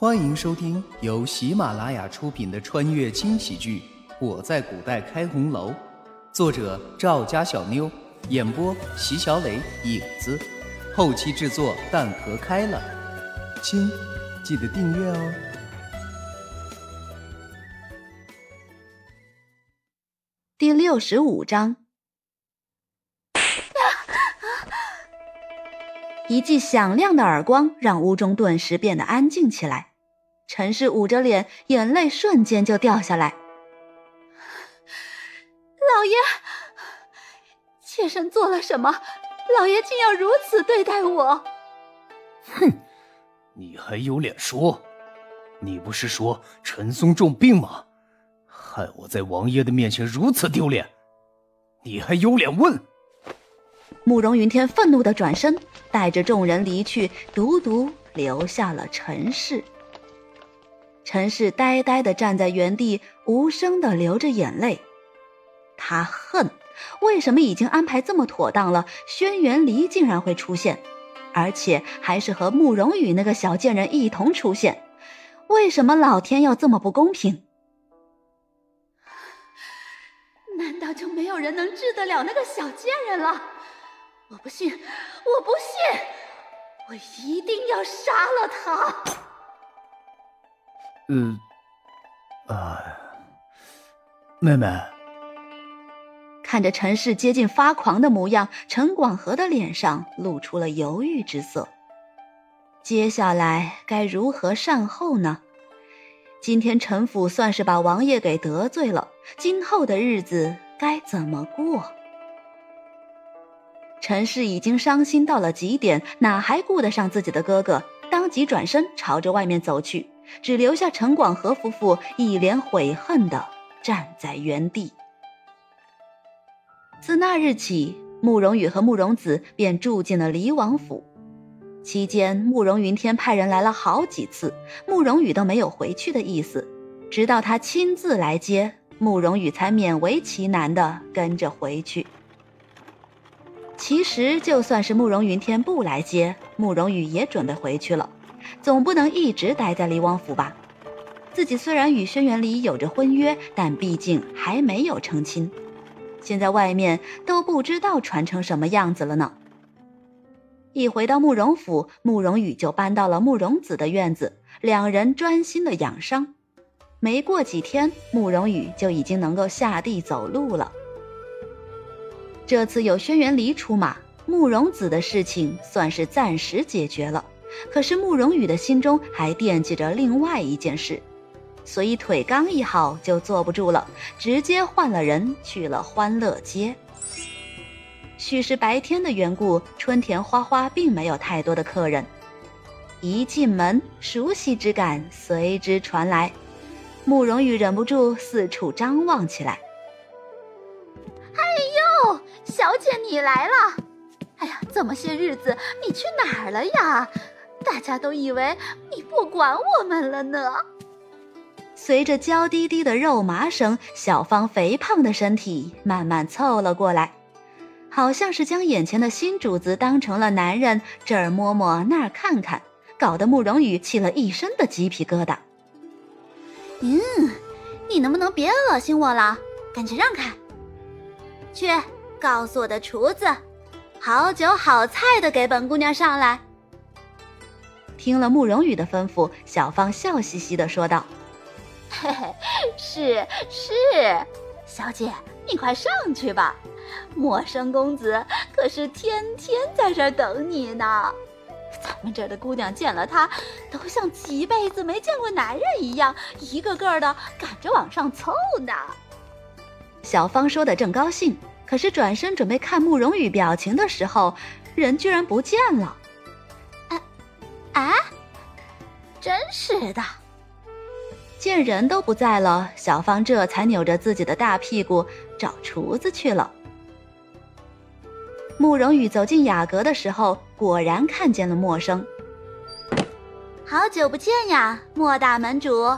欢迎收听由喜马拉雅出品的穿越轻喜剧《我在古代开红楼》，作者赵家小妞，演播席小磊、影子，后期制作蛋壳开了。亲，记得订阅哦。第六十五章，一记响亮的耳光让屋中顿时变得安静起来。陈氏捂着脸，眼泪瞬间就掉下来。老爷，妾身做了什么？老爷竟要如此对待我？哼，你还有脸说？你不是说陈松重病吗？害我在王爷的面前如此丢脸，你还有脸问？慕容云天愤怒的转身，带着众人离去，独独留下了陈氏。陈氏呆呆地站在原地，无声地流着眼泪。他恨，为什么已经安排这么妥当了，轩辕离竟然会出现，而且还是和慕容羽那个小贱人一同出现？为什么老天要这么不公平？难道就没有人能治得了那个小贱人了？我不信，我不信，我一定要杀了他！呃，啊，妹妹，看着陈氏接近发狂的模样，陈广和的脸上露出了犹豫之色。接下来该如何善后呢？今天陈府算是把王爷给得罪了，今后的日子该怎么过？陈氏已经伤心到了极点，哪还顾得上自己的哥哥？当即转身朝着外面走去。只留下陈广和夫妇一脸悔恨的站在原地。自那日起，慕容羽和慕容子便住进了离王府。期间，慕容云天派人来了好几次，慕容羽都没有回去的意思。直到他亲自来接，慕容羽才勉为其难的跟着回去。其实，就算是慕容云天不来接，慕容羽也准备回去了。总不能一直待在离王府吧？自己虽然与轩辕离有着婚约，但毕竟还没有成亲。现在外面都不知道传成什么样子了呢。一回到慕容府，慕容羽就搬到了慕容子的院子，两人专心的养伤。没过几天，慕容羽就已经能够下地走路了。这次有轩辕离出马，慕容子的事情算是暂时解决了。可是慕容羽的心中还惦记着另外一件事，所以腿刚一好就坐不住了，直接换了人去了欢乐街。许是白天的缘故，春田花花并没有太多的客人。一进门，熟悉之感随之传来，慕容羽忍不住四处张望起来。哎呦，小姐你来了！哎呀，这么些日子你去哪儿了呀？大家都以为你不管我们了呢。随着娇滴滴的肉麻声，小芳肥胖的身体慢慢凑了过来，好像是将眼前的新主子当成了男人，这儿摸摸那儿看看，搞得慕容羽起了一身的鸡皮疙瘩。嗯，你能不能别恶心我了？赶紧让开！去告诉我的厨子，好酒好菜的给本姑娘上来。听了慕容羽的吩咐，小芳笑嘻嘻的说道：“嘿嘿，是是，小姐你快上去吧，陌生公子可是天天在这儿等你呢。咱们这儿的姑娘见了他，都像几辈子没见过男人一样，一个个的赶着往上凑呢。”小芳说的正高兴，可是转身准备看慕容羽表情的时候，人居然不见了。啊！真是的，见人都不在了，小芳这才扭着自己的大屁股找厨子去了。慕容羽走进雅阁的时候，果然看见了陌生。好久不见呀，莫大门主。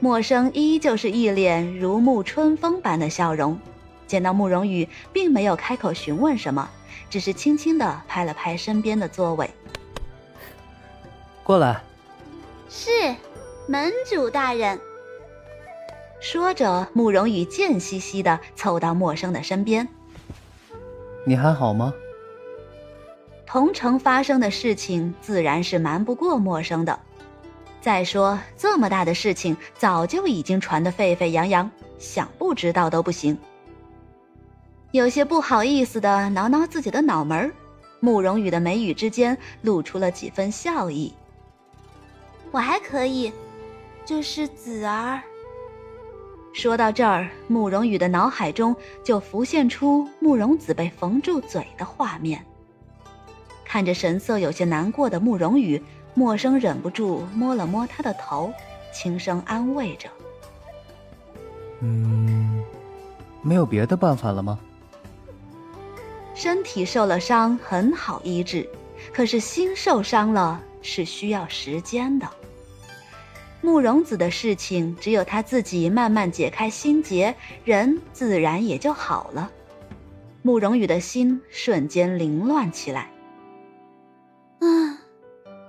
陌生依旧是一脸如沐春风般的笑容，见到慕容羽，并没有开口询问什么，只是轻轻的拍了拍身边的座位。过来。是，门主大人。说着，慕容羽贱兮兮的凑到陌生的身边。你还好吗？同城发生的事情，自然是瞒不过陌生的。再说，这么大的事情，早就已经传得沸沸扬扬，想不知道都不行。有些不好意思的挠挠自己的脑门儿，慕容羽的眉宇之间露出了几分笑意。我还可以，就是子儿。说到这儿，慕容羽的脑海中就浮现出慕容子被缝住嘴的画面。看着神色有些难过的慕容羽，默生忍不住摸了摸他的头，轻声安慰着：“嗯，没有别的办法了吗？”身体受了伤很好医治，可是心受伤了是需要时间的。慕容子的事情，只有他自己慢慢解开心结，人自然也就好了。慕容羽的心瞬间凌乱起来。嗯，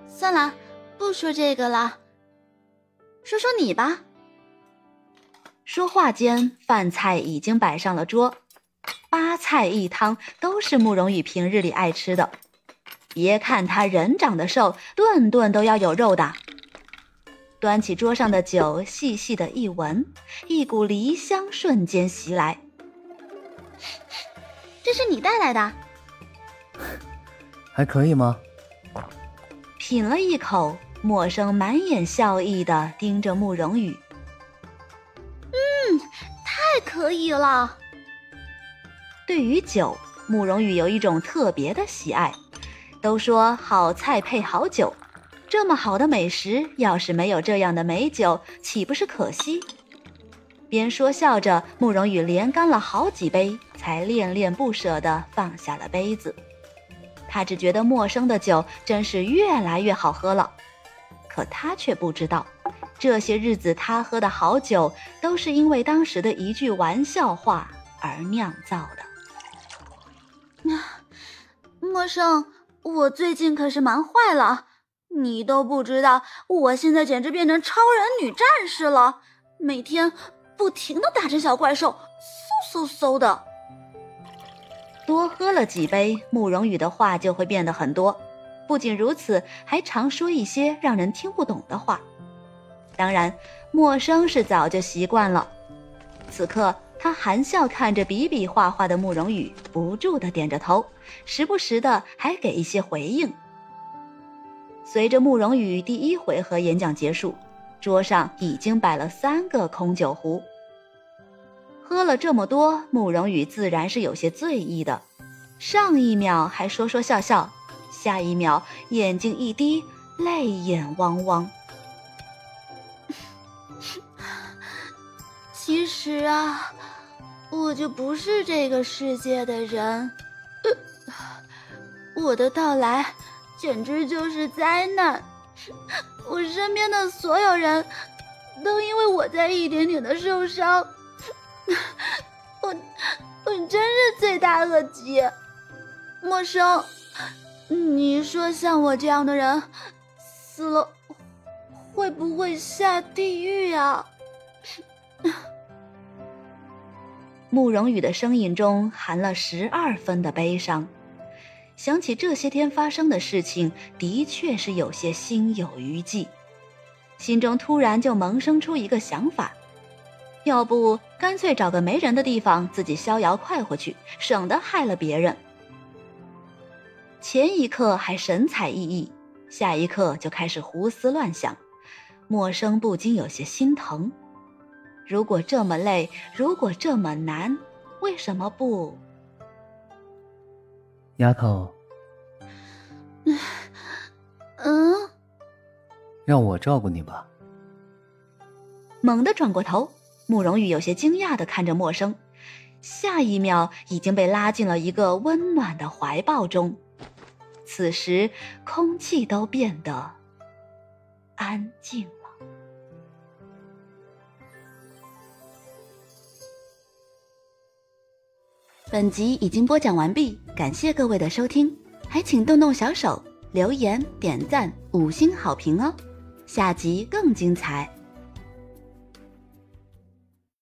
算了，不说这个了，说说你吧。说话间，饭菜已经摆上了桌，八菜一汤都是慕容羽平日里爱吃的。别看他人长得瘦，顿顿都要有肉的。端起桌上的酒，细细的一闻，一股梨香瞬间袭来。这是你带来的？还可以吗？品了一口，默生满眼笑意的盯着慕容羽。嗯，太可以了。对于酒，慕容羽有一种特别的喜爱。都说好菜配好酒。这么好的美食，要是没有这样的美酒，岂不是可惜？边说笑着，慕容羽连干了好几杯，才恋恋不舍地放下了杯子。他只觉得陌生的酒真是越来越好喝了，可他却不知道，这些日子他喝的好酒，都是因为当时的一句玩笑话而酿造的。陌生，我最近可是忙坏了。你都不知道，我现在简直变成超人女战士了，每天不停的打着小怪兽，嗖嗖嗖的。多喝了几杯，慕容羽的话就会变得很多。不仅如此，还常说一些让人听不懂的话。当然，陌生是早就习惯了。此刻，他含笑看着比比划划的慕容羽，不住的点着头，时不时的还给一些回应。随着慕容羽第一回合演讲结束，桌上已经摆了三个空酒壶。喝了这么多，慕容羽自然是有些醉意的。上一秒还说说笑笑，下一秒眼睛一滴，泪眼汪汪。其实啊，我就不是这个世界的人，我的到来。简直就是灾难！我身边的所有人都因为我在一点点的受伤，我我真是罪大恶极。陌生，你说像我这样的人死了会不会下地狱啊？慕容羽的声音中含了十二分的悲伤。想起这些天发生的事情，的确是有些心有余悸，心中突然就萌生出一个想法：要不干脆找个没人的地方，自己逍遥快活去，省得害了别人。前一刻还神采奕奕，下一刻就开始胡思乱想，默生不禁有些心疼。如果这么累，如果这么难，为什么不？丫头，嗯，让我照顾你吧。猛地转过头，慕容羽有些惊讶的看着陌生，下一秒已经被拉进了一个温暖的怀抱中。此时，空气都变得安静。本集已经播讲完毕，感谢各位的收听，还请动动小手留言、点赞、五星好评哦！下集更精彩。